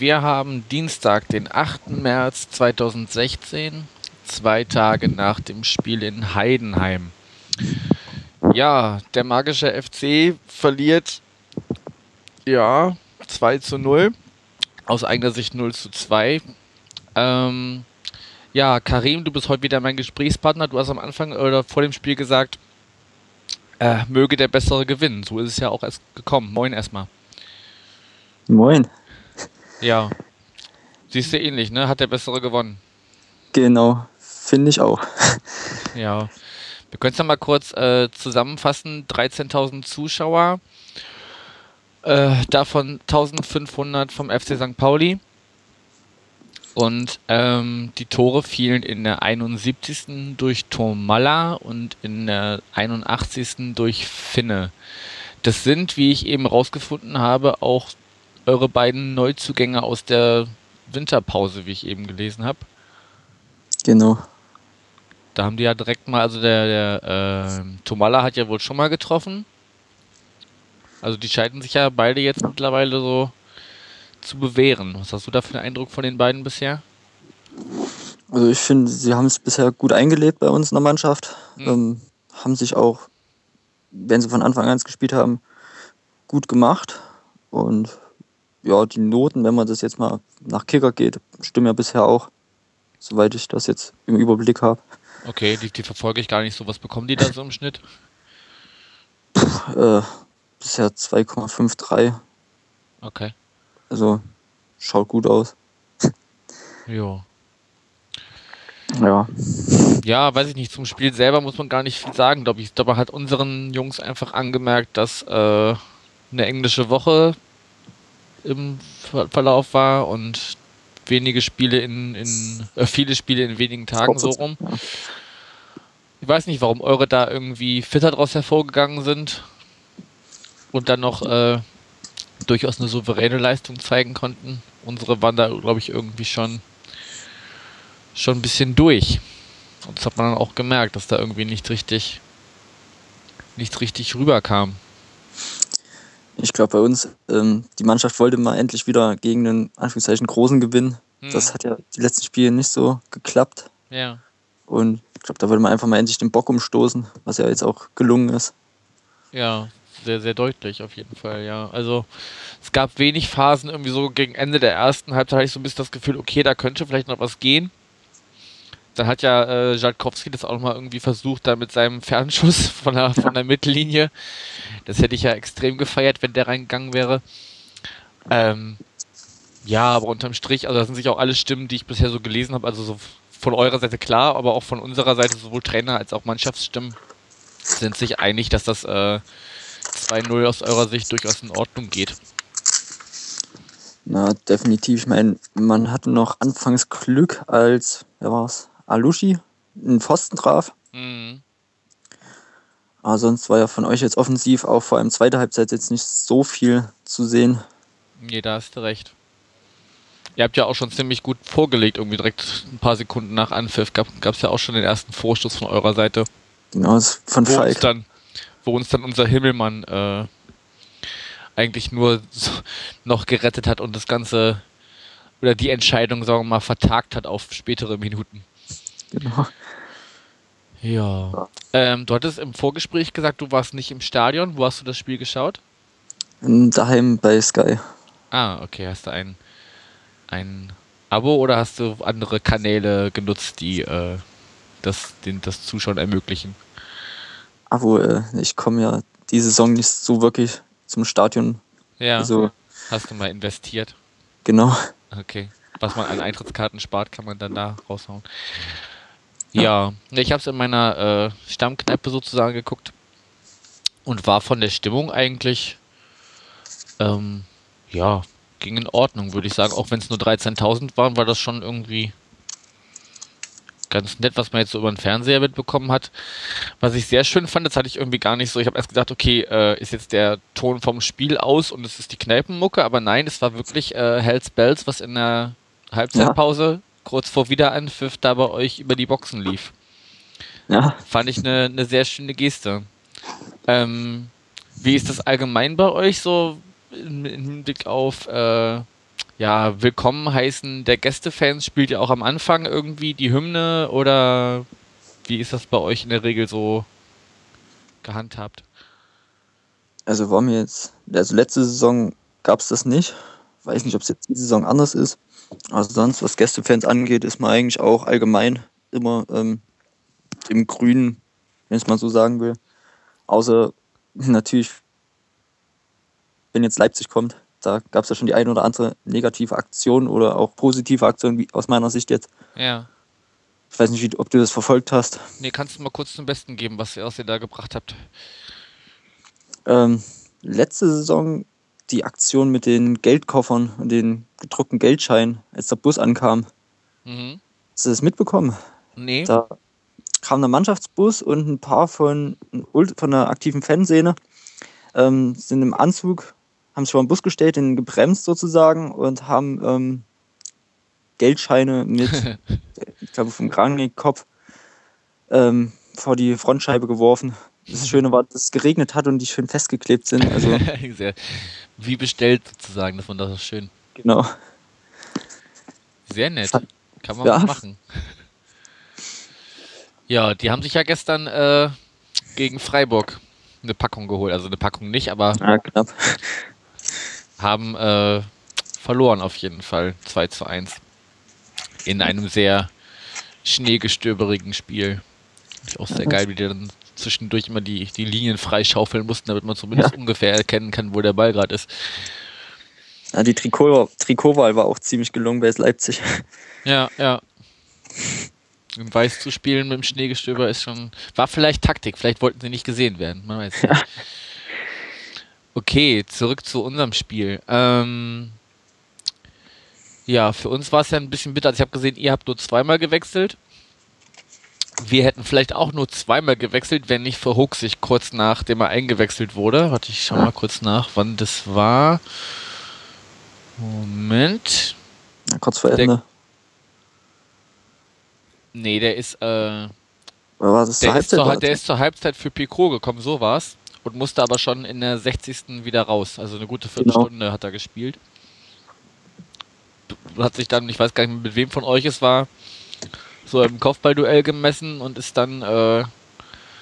wir haben Dienstag, den 8. März 2016, zwei Tage nach dem Spiel in Heidenheim. Ja, der magische FC verliert ja 2 zu 0. Aus eigener Sicht 0 zu 2. Ähm, ja, Karim, du bist heute wieder mein Gesprächspartner. Du hast am Anfang oder vor dem Spiel gesagt, äh, möge der Bessere gewinnen. So ist es ja auch erst gekommen. Moin erstmal. Moin. Ja. Siehst du ähnlich, ne? Hat der Bessere gewonnen. Genau, finde ich auch. Ja. Wir können es mal kurz äh, zusammenfassen. 13.000 Zuschauer, äh, davon 1.500 vom FC St. Pauli. Und ähm, die Tore fielen in der 71. durch Tomalla und in der 81. durch Finne. Das sind, wie ich eben rausgefunden habe, auch eure beiden Neuzugänge aus der Winterpause, wie ich eben gelesen habe. Genau. Da haben die ja direkt mal, also der, der äh, Tomala hat ja wohl schon mal getroffen. Also die scheiden sich ja beide jetzt mittlerweile so zu bewähren. Was hast du da für einen Eindruck von den beiden bisher? Also ich finde, sie haben es bisher gut eingelebt bei uns in der Mannschaft. Mhm. Ähm, haben sich auch, wenn sie von Anfang an gespielt haben, gut gemacht. Und ja, die Noten, wenn man das jetzt mal nach Kicker geht, stimmen ja bisher auch, soweit ich das jetzt im Überblick habe. Okay, die, die verfolge ich gar nicht so. Was bekommen die da so im Schnitt? Puh, äh, bisher 2,53. Okay. Also schaut gut aus. jo. Ja. Ja, weiß ich nicht. Zum Spiel selber muss man gar nicht viel sagen, glaube ich. Dabei hat unseren Jungs einfach angemerkt, dass äh, eine englische Woche im Verlauf war und wenige Spiele in, in äh, viele Spiele in wenigen Tagen so rum. Ich weiß nicht, warum eure da irgendwie fitter draus hervorgegangen sind und dann noch äh, durchaus eine souveräne Leistung zeigen konnten. Unsere waren da, glaube ich, irgendwie schon schon ein bisschen durch. Und das hat man dann auch gemerkt, dass da irgendwie nicht richtig nichts richtig rüberkam. Ich glaube, bei uns, ähm, die Mannschaft wollte mal endlich wieder gegen einen Anführungszeichen großen Gewinn. Hm. Das hat ja die letzten Spiele nicht so geklappt. Ja. Und ich glaube, da wollte man einfach mal endlich den Bock umstoßen, was ja jetzt auch gelungen ist. Ja, sehr, sehr deutlich auf jeden Fall, ja. Also es gab wenig Phasen, irgendwie so gegen Ende der ersten Halbzeit hatte ich so ein bisschen das Gefühl, okay, da könnte vielleicht noch was gehen. Dann hat ja äh, Jalkowski das auch nochmal irgendwie versucht, da mit seinem Fernschuss von der, von der Mittellinie. Das hätte ich ja extrem gefeiert, wenn der reingegangen wäre. Ähm, ja, aber unterm Strich, also da sind sich auch alle Stimmen, die ich bisher so gelesen habe, also so von eurer Seite klar, aber auch von unserer Seite, sowohl Trainer als auch Mannschaftsstimmen, sind sich einig, dass das äh, 2-0 aus eurer Sicht durchaus in Ordnung geht. Na, definitiv. Ich meine, man hatte noch anfangs Glück, als, wer war's? Alushi einen Pfosten traf. Mhm. Aber sonst war ja von euch jetzt offensiv auch vor allem zweite Halbzeit jetzt nicht so viel zu sehen. Nee, da hast du recht. Ihr habt ja auch schon ziemlich gut vorgelegt, irgendwie direkt ein paar Sekunden nach Anpfiff. Gab es ja auch schon den ersten Vorstoß von eurer Seite. Genau, von wo Falk. Uns dann, wo uns dann unser Himmelmann äh, eigentlich nur so noch gerettet hat und das Ganze oder die Entscheidung, sagen wir mal, vertagt hat auf spätere Minuten. Genau. Ja. Ähm, du hattest im Vorgespräch gesagt, du warst nicht im Stadion. Wo hast du das Spiel geschaut? Daheim bei Sky. Ah, okay. Hast du ein, ein Abo oder hast du andere Kanäle genutzt, die äh, das, den, das Zuschauen ermöglichen? Abo, äh, ich komme ja die Saison nicht so wirklich zum Stadion. Ja. Also, hast du mal investiert? Genau. Okay. Was man an Eintrittskarten spart, kann man dann da raushauen. Ja, ich habe es in meiner äh, Stammkneipe sozusagen geguckt und war von der Stimmung eigentlich, ähm, ja, ging in Ordnung, würde ich sagen. Auch wenn es nur 13.000 waren, war das schon irgendwie ganz nett, was man jetzt so über den Fernseher mitbekommen hat. Was ich sehr schön fand, das hatte ich irgendwie gar nicht so. Ich habe erst gedacht, okay, äh, ist jetzt der Ton vom Spiel aus und es ist die Kneipenmucke, aber nein, es war wirklich äh, Hells Bells, was in der Halbzeitpause, kurz vor Wiederanpfiff, da bei euch über die Boxen lief. Ja, Fand ich eine, eine sehr schöne Geste. Ähm, wie ist das allgemein bei euch so im Hinblick auf äh, ja, Willkommen heißen der Gästefans? Spielt ihr auch am Anfang irgendwie die Hymne oder wie ist das bei euch in der Regel so gehandhabt? also war mir jetzt, also letzte Saison gab es das nicht. Weiß nicht, ob es jetzt diese Saison anders ist. Also sonst, was Gästefans angeht, ist man eigentlich auch allgemein immer ähm, im Grünen, wenn ich es mal so sagen will. Außer natürlich, wenn jetzt Leipzig kommt, da gab es ja schon die eine oder andere negative Aktion oder auch positive Aktion, wie aus meiner Sicht jetzt. Ja. Ich weiß nicht, ob du das verfolgt hast. Nee, kannst du mal kurz zum Besten geben, was ihr aus ihr da gebracht habt? Ähm, letzte Saison die Aktion mit den Geldkoffern und den gedruckten Geldscheinen, als der Bus ankam. Mhm. Hast du das mitbekommen? Nee. Da kam der Mannschaftsbus und ein paar von, von der aktiven Fanszene ähm, sind im Anzug, haben sich vor den Bus gestellt, den gebremst sozusagen und haben ähm, Geldscheine mit, ich glaube, vom Kragenkopf ähm, vor die Frontscheibe geworfen. Das Schöne war, dass es geregnet hat und die schön festgeklebt sind. Also, Sehr, wie bestellt sozusagen, das war das schön. genau. Sehr nett. Kann man Ja. machen. Ja, die haben sich ja gestern äh, gegen Freiburg eine Packung geholt. Also eine Packung nicht, aber Ja, knapp. haben äh, verloren auf jeden Fall. 2 zu 1. In einem sehr schneegestöberigen Spiel. Ist auch sehr geil, wie die dann zwischendurch immer die, die Linien freischaufeln mussten, damit man zumindest ungefähr erkennen kann, wo der Ball gerade ist. Ja, die Trikot, Trikotwahl war auch ziemlich gelungen bei Leipzig. Ja, ja. In Weiß zu spielen mit dem Schneegestöber ist schon. War vielleicht Taktik, vielleicht wollten sie nicht gesehen werden. Man weiß nicht. Okay, zurück zu unserem Spiel. Ähm, ja, für uns war es ja ein bisschen bitter. Also ich habe gesehen, ihr habt nur zweimal gewechselt. Wir hätten vielleicht auch nur zweimal gewechselt, wenn nicht für Hook sich kurz nachdem er eingewechselt wurde. Warte, ich schau mal kurz nach, wann das war. Moment. Ja, kurz vor Der- Ende. Nee, der ist, äh, Oder war das zur Der ist, Halbzeit? zur, der ist zur Halbzeit für Picot gekommen, so war's. Und musste aber schon in der 60. wieder raus. Also eine gute Genau. Viertelstunde hat er gespielt. Hat sich dann, ich weiß gar nicht mehr, mit wem von euch es war, so im Kopfballduell gemessen und ist dann, äh,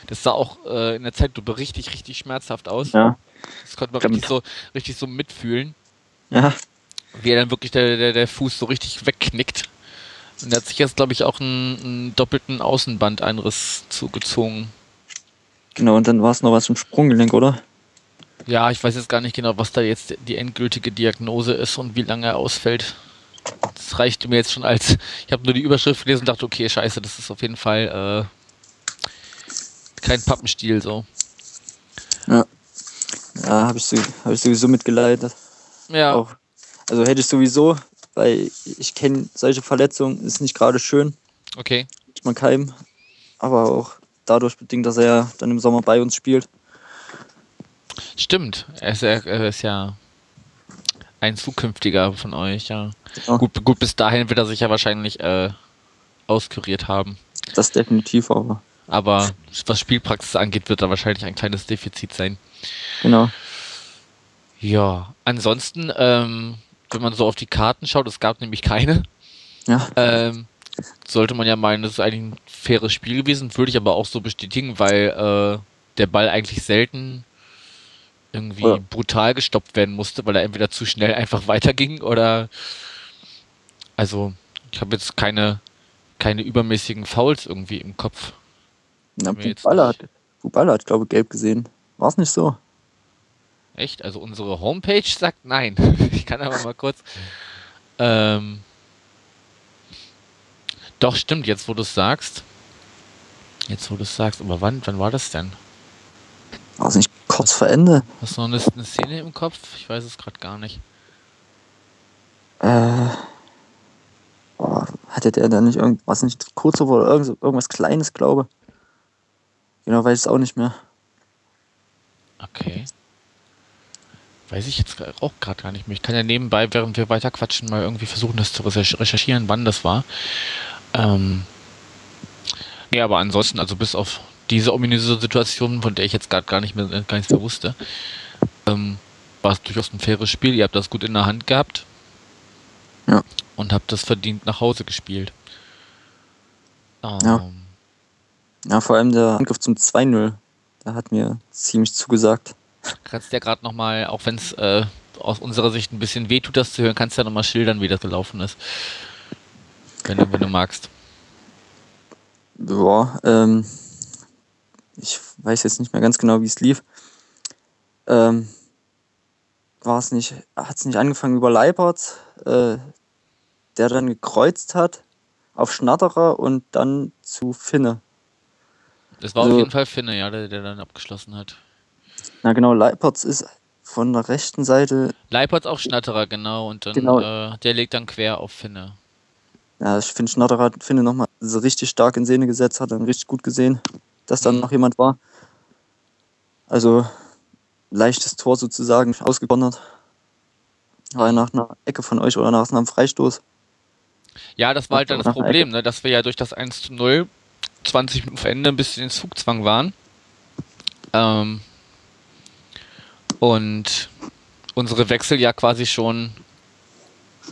das sah auch äh, in der Zeitlupe richtig, richtig schmerzhaft aus. Ja, Das konnte man Stimmt. richtig so, richtig so mitfühlen, ja, wie er dann wirklich der, der, der Fuß so richtig wegknickt. Und er hat sich jetzt, glaube ich, auch einen, einen doppelten Außenbandeinriss zugezogen. genau. Und dann war es noch was im Sprunggelenk, oder? Ja, ich weiß jetzt gar nicht genau, was da jetzt die endgültige Diagnose ist und wie lange er ausfällt. Das reichte mir jetzt schon als. Ich habe nur die Überschrift gelesen und dachte, okay, scheiße, das ist auf jeden Fall äh, kein Pappenstiel so. Ja, habe ich, so, hab ich sowieso mitgeleitet. Ja, Auch. Also hätte ich sowieso, weil ich kenne solche Verletzungen, ist nicht gerade schön, okay. ich man keinem. Aber auch dadurch bedingt, dass er ja dann im Sommer bei uns spielt. Stimmt. Er ist ja, er ist ja ein zukünftiger von euch, ja. Genau. Gut, gut, bis dahin wird er sich ja wahrscheinlich äh, auskuriert haben. Das definitiv, aber Aber was Spielpraxis angeht, wird da wahrscheinlich ein kleines Defizit sein. genau. Ja, ansonsten, ähm, wenn man so auf die Karten schaut, es gab nämlich keine, Ja, ähm, sollte man ja meinen, das ist eigentlich ein faires Spiel gewesen, würde ich aber auch so bestätigen, weil äh, der Ball eigentlich selten irgendwie Ja. brutal gestoppt werden musste, weil er entweder zu schnell einfach weiterging oder also ich habe jetzt keine keine übermäßigen Fouls irgendwie im Kopf. Na, Bubala hat, Bubala hat, glaube ich, gelb gesehen. War es nicht so? Echt? Also unsere Homepage sagt nein. Ich kann aber mal kurz. Ähm, doch, stimmt, jetzt wo du es sagst. Jetzt wo du es sagst, aber wann, wann war das denn? War es nicht kurz vor Ende? Hast du noch eine, eine Szene im Kopf? Ich weiß es gerade gar nicht. Äh, boah, hatte der da nicht irgendwas nicht kurz oder irgend, irgendwas Kleines, glaube Genau, weiß ich es auch nicht mehr. Okay. weiß ich jetzt auch gerade gar nicht mehr. Ich kann ja nebenbei, während wir weiter quatschen, mal irgendwie versuchen, das zu recherchieren, wann das war. Ähm, ja, aber ansonsten, also bis auf diese ominöse Situation, von der ich jetzt gerade gar nicht mehr gar nichts mehr wusste, ähm, war es durchaus ein faires Spiel. Ihr habt das gut in der Hand gehabt. Ja. Und habt das verdient nach Hause gespielt. Ähm, Ja. Ja, vor allem der Angriff zum 2-0, der hat mir ziemlich zugesagt. Kannst ja gerade nochmal, auch wenn es äh, aus unserer Sicht ein bisschen weh tut, das zu hören, kannst du ja nochmal schildern, wie das gelaufen ist. Wenn du, wenn du magst. Ja, ähm, ich weiß jetzt nicht mehr ganz genau, wie es lief. Ähm, war es nicht, hat es nicht angefangen über Leipert, äh, der dann gekreuzt hat auf Schnatterer und dann zu Finne. Das war auf Also- jeden Fall Finne, ja, der, der dann abgeschlossen hat. Na genau, Leipertz ist von der rechten Seite, Leipertz auch Schnatterer, genau, und dann Genau. äh, der legt dann quer auf Finne. ja, ich finde Schnatterer hat Finne nochmal so richtig stark in Szene gesetzt, hat dann richtig gut gesehen, dass dann noch jemand war. Also leichtes Tor sozusagen ausgekontert. War ja nach einer Ecke von euch oder nach einem Freistoß. Ja, das war halt dann das Problem, ne, dass wir ja durch das 1 zu 0 20 Minuten vor Ende ein bisschen in Zugzwang waren. Ähm, und unsere Wechsel ja quasi schon,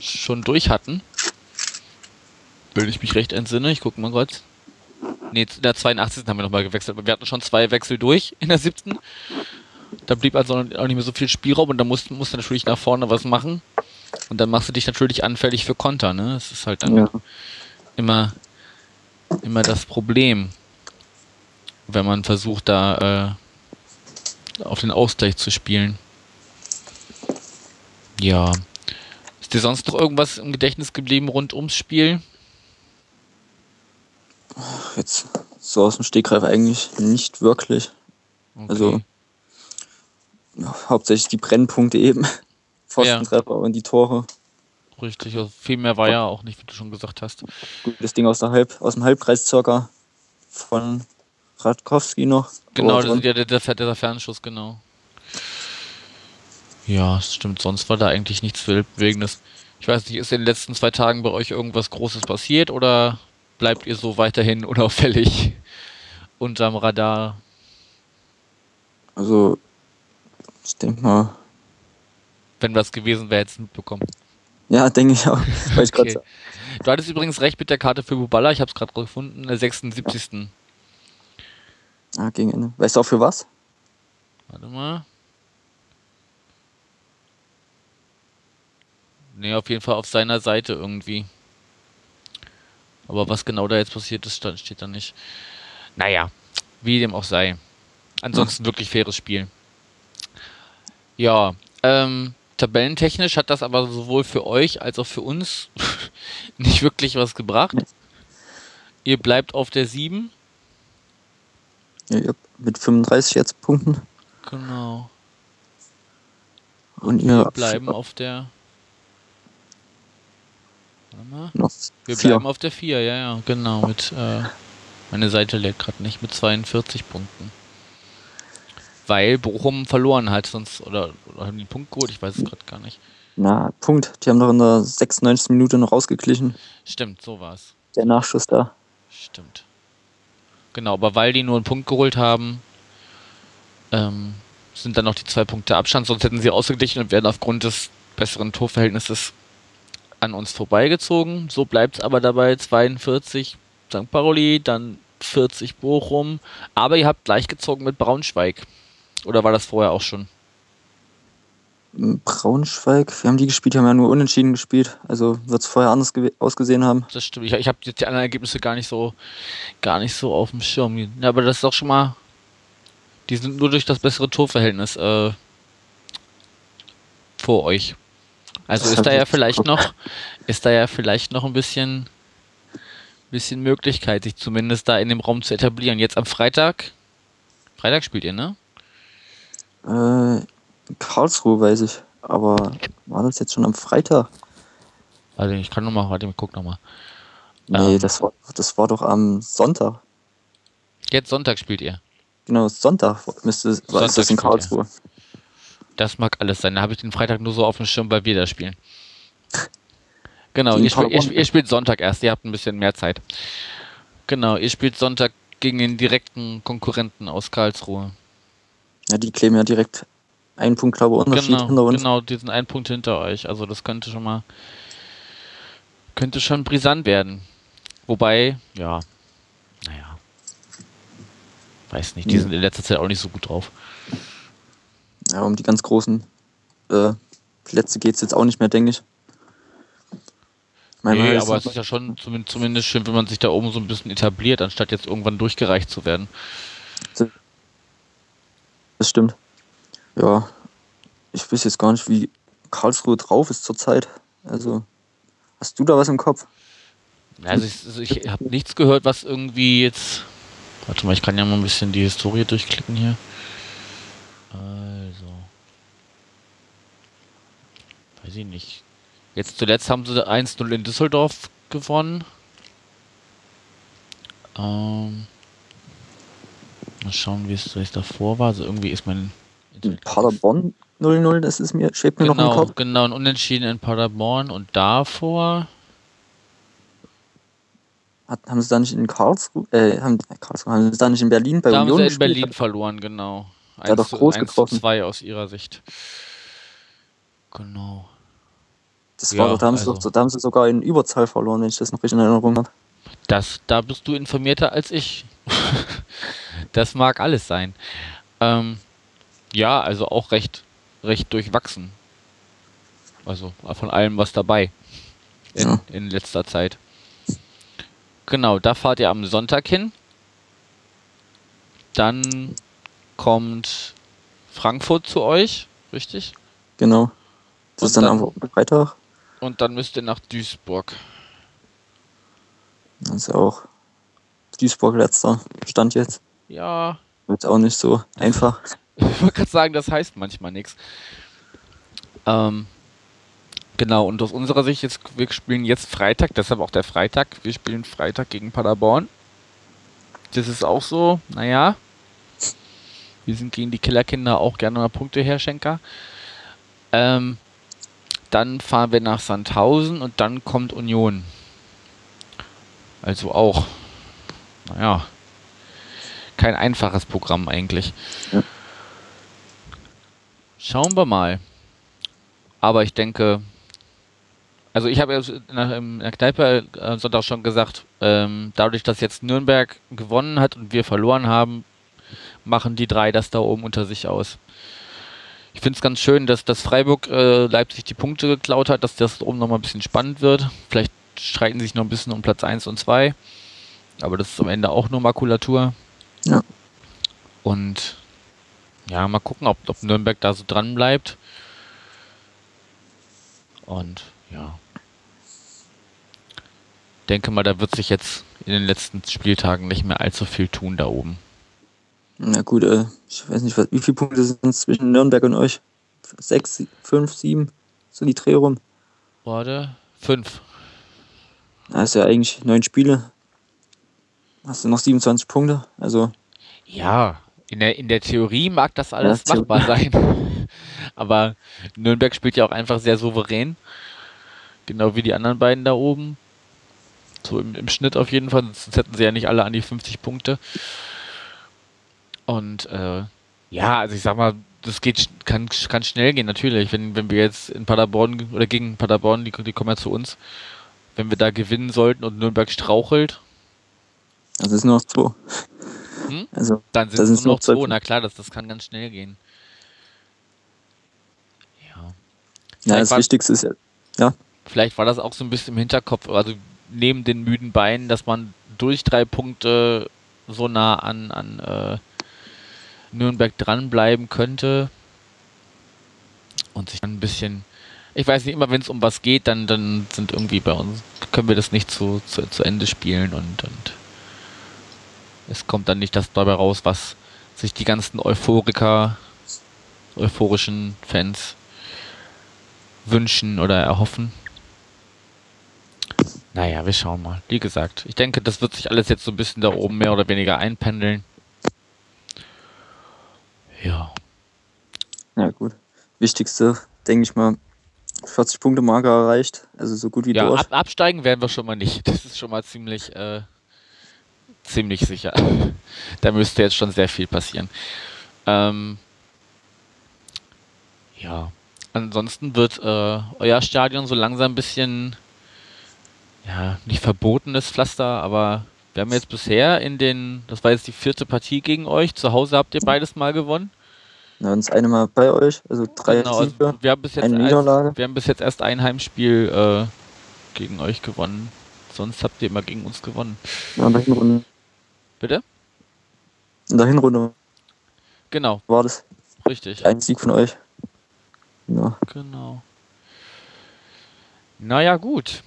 schon durch hatten. Wenn ich mich recht entsinne, ich gucke mal kurz. Nee, in der 82. haben wir nochmal gewechselt, aber wir hatten schon zwei Wechsel durch in der 7. Da blieb also auch nicht mehr so viel Spielraum und da musst, musst du natürlich nach vorne was machen. Und dann machst du dich natürlich anfällig für Konter, ne? Das ist halt dann Ja. immer, immer das Problem, wenn man versucht, da äh, auf den Ausgleich zu spielen. Ja. Ist dir sonst noch irgendwas im Gedächtnis geblieben rund ums Spiel? Jetzt so aus dem Stegreif eigentlich nicht wirklich. Okay. Also ja, hauptsächlich die Brennpunkte eben. Pfostentreffer und die Tore. Richtig, also viel mehr war ja auch nicht, wie du schon gesagt hast. Das Ding aus, der Halb, aus dem Halbkreis circa von Radkowski noch. Genau, das ist ja der, der, der Fernschuss, genau. Ja, das stimmt. Sonst war da eigentlich nichts Weltbewegendes. Ich weiß nicht, ist in den letzten zwei Tagen bei euch irgendwas Großes passiert oder bleibt ihr so weiterhin unauffällig unterm Radar? Also, ich denke mal, Wenn was gewesen wäre, hättest du mitbekommen. ja, denke ich auch. Okay. Du hattest übrigens recht mit der Karte für Buballa, ich habe es gerade gefunden, der 76. ah, gegen Ende. Weißt du auch für was? Warte mal. Nee, auf jeden Fall auf seiner Seite irgendwie. Aber was genau da jetzt passiert ist, steht da nicht. Naja, wie dem auch sei. Ansonsten wirklich faires Spiel. Ja, ähm, tabellentechnisch hat das aber sowohl für euch als auch für uns nicht wirklich was gebracht. Ihr bleibt auf der 7. Ja, mit 35 jetzt Punkten. Genau. Und Wir ihr bleiben auf der. Noch Wir vier. bleiben auf der 4, ja, ja, genau. Mit, äh, meine Seite lädt gerade nicht, mit 42 Punkten. Weil Bochum verloren hat, sonst, oder, oder haben die einen Punkt geholt? Ich weiß es gerade gar nicht. Na, Punkt. Die haben doch in der 96. Minute noch rausgeglichen. Stimmt, so war's. Der Nachschuss da. Stimmt. Genau, aber weil die nur einen Punkt geholt haben, ähm, sind dann noch die zwei Punkte Abstand, sonst hätten sie ausgeglichen und wären aufgrund des besseren Torverhältnisses an uns vorbeigezogen. So bleibt es aber dabei 42 St. Pauli, dann 40 Bochum, aber ihr habt gleich gezogen mit Braunschweig. Oder war das vorher auch schon? Braunschweig, wir haben die gespielt, haben ja nur unentschieden gespielt. Also wird es vorher anders ausgesehen haben. Das stimmt. Ich, ich habe jetzt die anderen Ergebnisse gar nicht so, gar nicht so auf dem Schirm. Ja, aber das ist doch schon mal. Die sind nur durch das bessere Torverhältnis äh, vor euch. Also Das ist da ja vielleicht geguckt. noch, ist da ja vielleicht noch ein bisschen, bisschen Möglichkeit, sich zumindest da in dem Raum zu etablieren. Jetzt am Freitag. Freitag spielt ihr, ne? Äh, in Karlsruhe weiß ich. Aber war das jetzt schon am Freitag? Also ich kann nochmal, warte, ich guck nochmal. Nee, Ähm. das, war, das war doch am Sonntag. Jetzt Sonntag spielt ihr. Genau, Sonntag müsste war Sonntag ist das in spielt ihr. Das mag alles sein. Da habe ich den Freitag nur so auf dem Schirm, weil wir da spielen. Genau, ihr, spielt, ihr, ihr spielt Sonntag erst, ihr habt ein bisschen mehr Zeit. Genau, ihr spielt Sonntag gegen den direkten Konkurrenten aus Karlsruhe. Ja, die kleben ja direkt einen Punkt, glaube ich, Unterschied hinter Genau, uns. genau, die sind ein Punkt hinter euch. Also das könnte schon mal könnte schon brisant werden. Wobei, ja, naja. Weiß nicht, die Hm. sind in letzter Zeit auch nicht so gut drauf. Ja, um die ganz großen äh, Plätze geht es jetzt auch nicht mehr, denke ich. Manchmal Nee, ist aber es ist ja schon zumindest, zumindest schön, wenn man sich da oben so ein bisschen etabliert, anstatt jetzt irgendwann durchgereicht zu werden. Das stimmt. Ja, ich weiß jetzt gar nicht, wie Karlsruhe drauf ist zurzeit. Also, hast du da was im Kopf? Also ich, also ich habe nichts gehört, was irgendwie jetzt. Warte mal, ich kann ja mal ein bisschen die Historie durchklicken hier. Also. Weiß ich nicht. Jetzt zuletzt haben sie 1-0 in Düsseldorf gewonnen. Ähm. Mal schauen, wie es davor war. Also irgendwie ist mein. In Paderborn 0-0, das ist mir, schwebt mir noch im Genau, Kopf. genau, ein Unentschieden in Paderborn und davor. Hat, haben sie da nicht in Karlsruhe, äh, haben, äh, Karlsruhe, haben sie da nicht in Berlin bei Da haben Union sie in gespielt? Berlin verloren, genau. Der hat doch groß getroffen. 2 aus ihrer Sicht. Genau. Das war Ja, doch, da haben, sie also- doch, da haben sie sogar in Überzahl verloren, wenn ich das noch richtig in Erinnerung habe. Das, da bist du informierter als ich. das mag alles sein. Ähm, ja, also auch recht, recht durchwachsen. Also von allem was dabei. In, Ja. in letzter Zeit. Genau, da fahrt ihr am Sonntag hin. Dann kommt Frankfurt zu euch, richtig? Genau. Das Und ist dann, dann- am Freitag. Und dann müsst ihr nach Duisburg. Das ist auch Duisburg letzter Stand jetzt. Ja, Wird auch nicht so einfach. Ich wollte gerade sagen, das heißt manchmal nichts. Ähm, genau, und aus unserer Sicht jetzt, wir spielen jetzt Freitag, deshalb auch der Freitag. Wir spielen Freitag gegen Paderborn. Das ist auch so, naja. Wir sind gegen die Killerkinder auch gerne mal Punkte her, Schenker. Ähm, dann fahren wir nach Sandhausen und dann kommt Union. Also auch, naja, kein einfaches Programm eigentlich. Schauen wir mal. Aber ich denke, also ich habe ja in der, Kneipe äh, Sonntag schon gesagt, ähm, dadurch, dass jetzt Nürnberg gewonnen hat und wir verloren haben, machen die drei das da oben unter sich aus. Ich finde es ganz schön, dass, dass Freiburg äh, Leipzig die Punkte geklaut hat, dass das oben nochmal ein bisschen spannend wird. Vielleicht streiten sie sich noch ein bisschen um Platz 1 und 2. Aber das ist am Ende auch nur Makulatur. Ja. Und ja, mal gucken, ob, ob Nürnberg da so dran bleibt. Und ja. Denke mal, da wird sich jetzt in den letzten Spieltagen nicht mehr allzu viel tun da oben. Na gut, äh, ich weiß nicht, was- wie viele Punkte sind es zwischen Nürnberg und euch? Sechs, fünf, sieben? So die Dreh rum. Warte, fünf. Das ist ja eigentlich neun Spiele. Hast du noch 27 Punkte? Also, Ja, in der, in der Theorie mag das alles Ja, machbar sein. Aber Nürnberg spielt ja auch einfach sehr souverän. Genau wie die anderen beiden da oben. So im, im Schnitt auf jeden Fall, sonst hätten sie ja nicht alle an die 50 Punkte. Und äh, ja, also ich sag mal, das geht, kann, kann schnell gehen, natürlich. Wenn, wenn wir jetzt in Paderborn oder gegen Paderborn, die, die kommen ja zu uns, wenn wir da gewinnen sollten und Nürnberg strauchelt, es sind nur noch zwei. Hm? Also, Dann sind es nur noch zwei. Na klar, das, das kann ganz schnell gehen. Ja. ja, das war- Wichtigste ist ja, Vielleicht war das auch so ein bisschen im Hinterkopf, also neben den müden Beinen, dass man durch drei Punkte so nah an, an äh, Nürnberg dranbleiben könnte und sich dann ein bisschen, ich weiß nicht, immer wenn es um was geht, dann, dann sind irgendwie bei uns, können wir das nicht zu, zu, zu Ende spielen und, und es kommt dann nicht das dabei raus, was sich die ganzen Euphoriker, euphorischen Fans wünschen oder erhoffen. Naja, wir schauen mal. Wie gesagt, ich denke, das wird sich alles jetzt so ein bisschen da oben mehr oder weniger einpendeln. Ja. ja gut. Wichtigste, denke ich mal, 40 Punkte Marke erreicht. Also so gut wie Ja, durch. ab, absteigen werden wir schon mal nicht. Das ist schon mal ziemlich, äh, ziemlich sicher. da müsste jetzt schon sehr viel passieren. Ähm, ja, ansonsten wird äh, euer Stadion so langsam ein bisschen, ja, nicht verbotenes Pflaster, aber wir haben jetzt bisher in den, das war jetzt die vierte Partie gegen euch. Zu Hause habt ihr beides mal gewonnen. Ja, und das eine Mal bei euch, also drei Genau, also Siege. wir, haben bis jetzt eine erst, Niederlage. wir haben bis jetzt erst ein Heimspiel äh, gegen euch gewonnen. Sonst habt ihr immer gegen uns gewonnen. Ja, in der Hinrunde, Bitte? in der Hinrunde Genau, war das richtig. ein Sieg von euch. Ja. Genau. Naja, gut.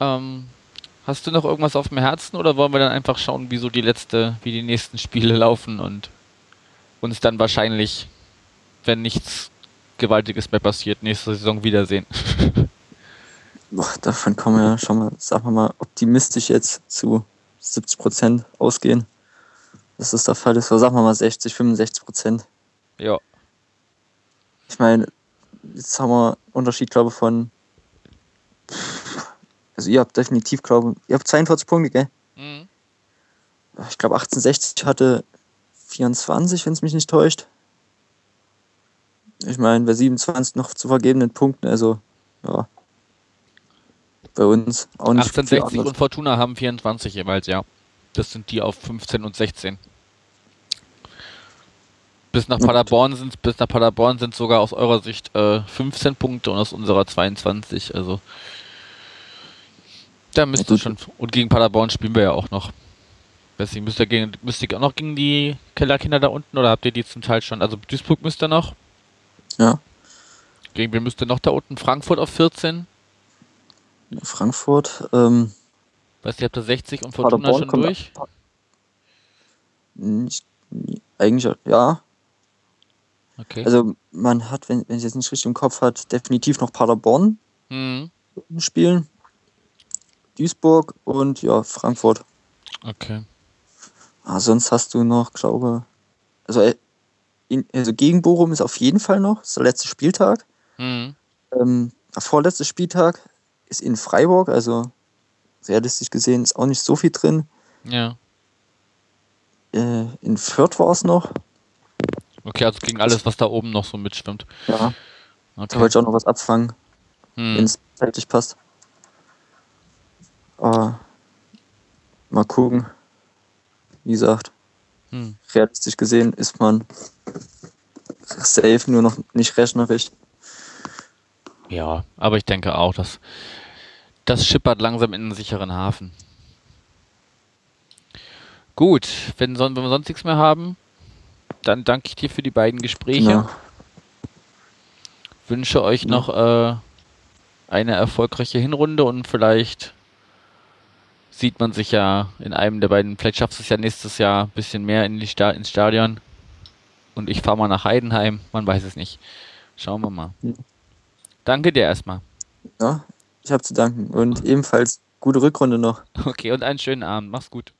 Ähm, hast du noch irgendwas auf dem Herzen oder wollen wir dann einfach schauen, wie so die letzte, wie die nächsten Spiele laufen und uns dann wahrscheinlich, wenn nichts Gewaltiges mehr passiert, nächste Saison wiedersehen? Boah, davon kann man ja schon mal, sagen wir mal, optimistisch jetzt zu 70 Prozent ausgehen. Dass das der Fall ist. Oder sagen wir mal 60, 65 Prozent. ja. Ich meine, jetzt haben wir einen Unterschied, glaube ich, von. Also, ihr habt definitiv, glaube ich, ihr habt 42 Punkte, gell? Mhm. Ich glaube, 1860 hatte 24, wenn es mich nicht täuscht. Ich meine, bei 27 noch zu vergebenen Punkten, also, ja. Bei uns auch nicht. viel 1860 anders. und Fortuna haben 24 jeweils, ja. Das sind die auf 15 und 16. Bis nach. Paderborn sind bis nach Paderborn sind sogar aus eurer Sicht äh, 15 Punkte und aus unserer 22. Also da müsst ihr gut. schon und gegen Paderborn spielen wir ja auch noch. Deswegen müsst ihr gegen müsst ihr auch noch gegen die Kellerkinder da unten oder habt ihr die zum Teil schon? Also Duisburg müsst ihr noch. Ja, Gegen wen müsst ihr noch da unten? Frankfurt auf 14. Frankfurt. Ähm, Weißt du, habt ihr 60 und Fortuna Paderborn schon durch? nicht, eigentlich, ja. Okay. Also, man hat, wenn, wenn ich jetzt nicht richtig im Kopf hat, definitiv noch Paderborn hm. spielen. Duisburg und ja, Frankfurt. Okay. Ah, sonst hast du noch, glaube also, äh, also gegen Bochum ist auf jeden Fall noch, ist der letzte Spieltag. Hm. Ähm, der vorletzte Spieltag ist in Freiburg, also realistisch gesehen ist auch nicht so viel drin. Ja. Äh, in Fürth war es noch. Okay, also gegen alles, was da oben noch so mitschwimmt. Ja, da Okay. wollte ich auch noch was abfangen, wenn Hm. es zeitlich passt. Aber mal gucken. Wie gesagt, Hm. realistisch gesehen ist man safe, nur noch nicht rechnerisch. Ja, aber ich denke auch, dass das schippert langsam in einen sicheren Hafen. Gut, wenn, wenn wir sonst nichts mehr haben, dann danke ich dir für die beiden Gespräche. Ja. Wünsche euch Ja. noch äh, eine erfolgreiche Hinrunde und vielleicht sieht man sich ja in einem der beiden, vielleicht schaffst du es ja nächstes Jahr ein bisschen mehr in die Sta ins Stadion. Und ich fahre mal nach Heidenheim, man weiß es nicht. Schauen wir mal. Danke dir erstmal. ja, ich habe zu danken. Und ebenfalls gute Rückrunde noch. Okay, und einen schönen Abend. Mach's gut.